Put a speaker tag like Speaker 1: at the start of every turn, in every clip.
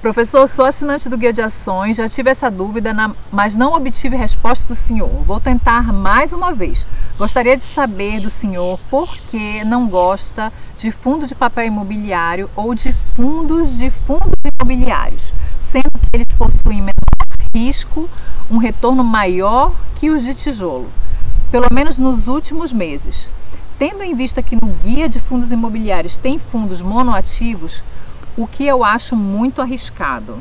Speaker 1: Professor, sou assinante do Guia de Ações, já tive essa dúvida, mas não obtive resposta do senhor. Vou tentar mais uma vez. Gostaria de saber do senhor por que não gosta de fundo de papel imobiliário ou de fundos de fundos imobiliários, sendo que eles possuem menor risco, um retorno maior que os de tijolo, pelo menos nos últimos meses. Tendo em vista que no Guia de Fundos Imobiliários tem fundos monoativos, o que eu acho muito arriscado.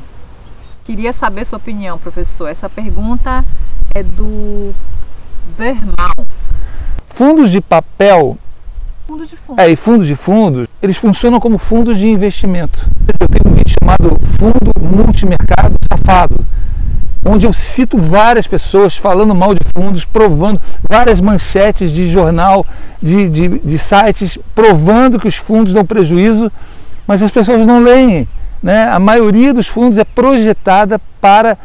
Speaker 1: Queria saber sua opinião, professor. Essa pergunta é do Vermal.
Speaker 2: Fundos de papel
Speaker 1: Fundos de fundos.
Speaker 2: É, e fundos de fundos, eles funcionam como fundos de investimento. Eu tenho um vídeo chamado Fundo Multimercado Safado, onde eu cito várias pessoas falando mal de fundos, provando várias manchetes de jornal, de, de, de sites, provando que os fundos dão prejuízo mas as pessoas não leem. Né? A maioria dos fundos é projetada para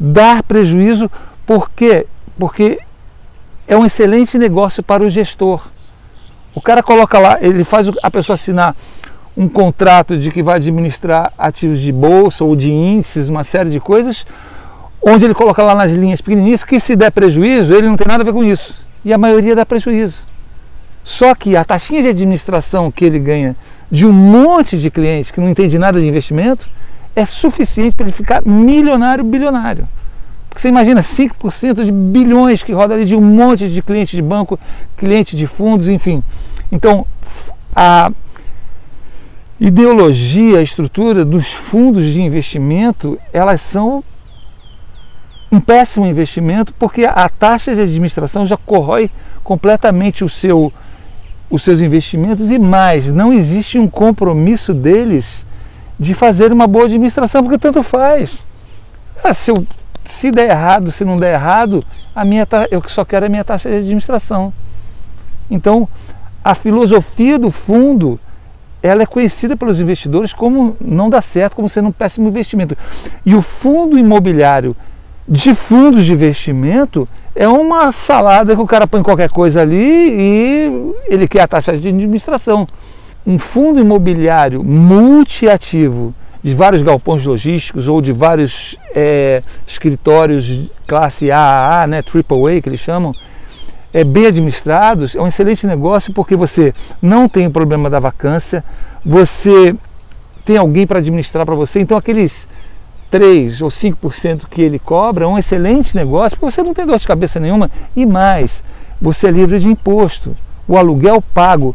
Speaker 2: dar prejuízo, por quê? Porque é um excelente negócio para o gestor. O cara coloca lá, ele faz a pessoa assinar um contrato de que vai administrar ativos de bolsa ou de índices, uma série de coisas, onde ele coloca lá nas linhas pequenininhas que se der prejuízo, ele não tem nada a ver com isso. E a maioria dá prejuízo. Só que a taxinha de administração que ele ganha de um monte de clientes que não entende nada de investimento é suficiente para ele ficar milionário, bilionário. Porque você imagina 5% de bilhões que roda ali de um monte de clientes de banco, clientes de fundos, enfim. Então, a ideologia, a estrutura dos fundos de investimento, elas são um péssimo investimento porque a taxa de administração já corrói completamente o seu os seus investimentos e mais, não existe um compromisso deles de fazer uma boa administração, porque tanto faz. Ah, se, eu, se der errado, se não der errado, a minha, eu só quero a minha taxa de administração. Então, a filosofia do fundo ela é conhecida pelos investidores como não dá certo, como sendo um péssimo investimento. E o fundo imobiliário de fundos de investimento é uma salada que o cara põe qualquer coisa ali e ele quer a taxa de administração. Um fundo imobiliário multiativo de vários galpões logísticos ou de vários é, escritórios classe AAA, né, AAA que eles chamam, é, bem administrados, é um excelente negócio porque você não tem o problema da vacância, você tem alguém para administrar para você, então aqueles 3 ou 5% que ele cobra é um excelente negócio, porque você não tem dor de cabeça nenhuma e mais, você é livre de imposto. O aluguel pago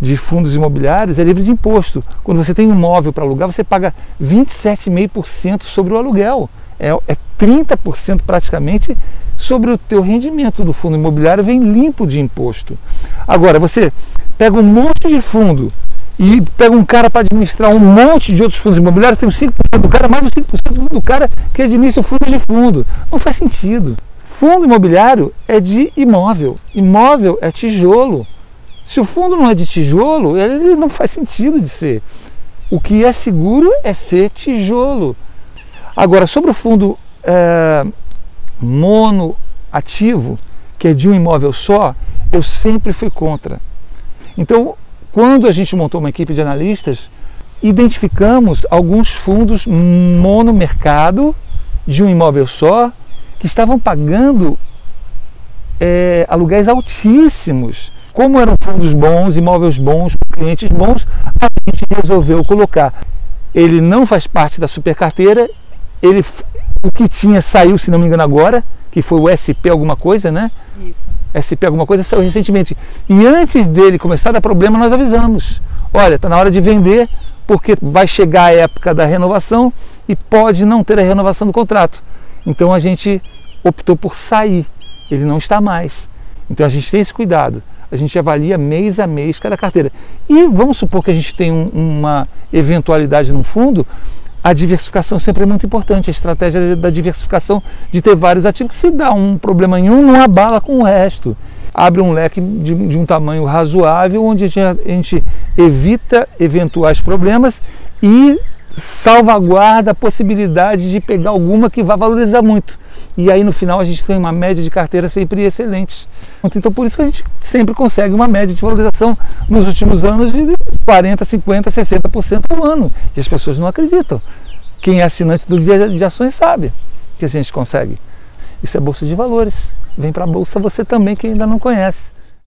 Speaker 2: de fundos imobiliários é livre de imposto. Quando você tem um imóvel para alugar, você paga 27,5% sobre o aluguel. É, é 30% praticamente sobre o teu rendimento do fundo imobiliário, vem limpo de imposto. Agora, você pega um monte de fundo e pega um cara para administrar um monte de outros fundos imobiliários, tem os 5% do cara, mais os 5% do cara que administra o fundo de fundo. Não faz sentido. Fundo imobiliário é de imóvel, imóvel é tijolo. Se o fundo não é de tijolo, ele não faz sentido de ser. O que é seguro é ser tijolo. Agora, sobre o fundo é, monoativo, que é de um imóvel só, eu sempre fui contra. Então, quando a gente montou uma equipe de analistas, identificamos alguns fundos monomercado de um imóvel só que estavam pagando é, aluguéis altíssimos. Como eram fundos bons, imóveis bons, clientes bons, a gente resolveu colocar. Ele não faz parte da super carteira, ele, o que tinha saiu, se não me engano, agora, que foi o SP alguma coisa, né?
Speaker 1: Isso.
Speaker 2: SP alguma coisa saiu recentemente. E antes dele começar a dar problema, nós avisamos. Olha, está na hora de vender, porque vai chegar a época da renovação e pode não ter a renovação do contrato. Então a gente optou por sair. Ele não está mais. Então a gente tem esse cuidado. A gente avalia mês a mês cada carteira. E vamos supor que a gente tem um, uma eventualidade no fundo, a diversificação sempre é muito importante, a estratégia da diversificação de ter vários ativos. Se dá um problema em um, não abala com o resto. Abre um leque de, de um tamanho razoável, onde a gente, a gente evita eventuais problemas e salvaguarda a possibilidade de pegar alguma que vá valorizar muito. E aí no final a gente tem uma média de carteira sempre excelente. Então por isso que a gente sempre consegue uma média de valorização nos últimos anos de 40, 50, 60% ao ano. E as pessoas não acreditam. Quem é assinante do guia de ações sabe que a gente consegue. Isso é bolsa de valores. Vem para a bolsa você também que ainda não conhece.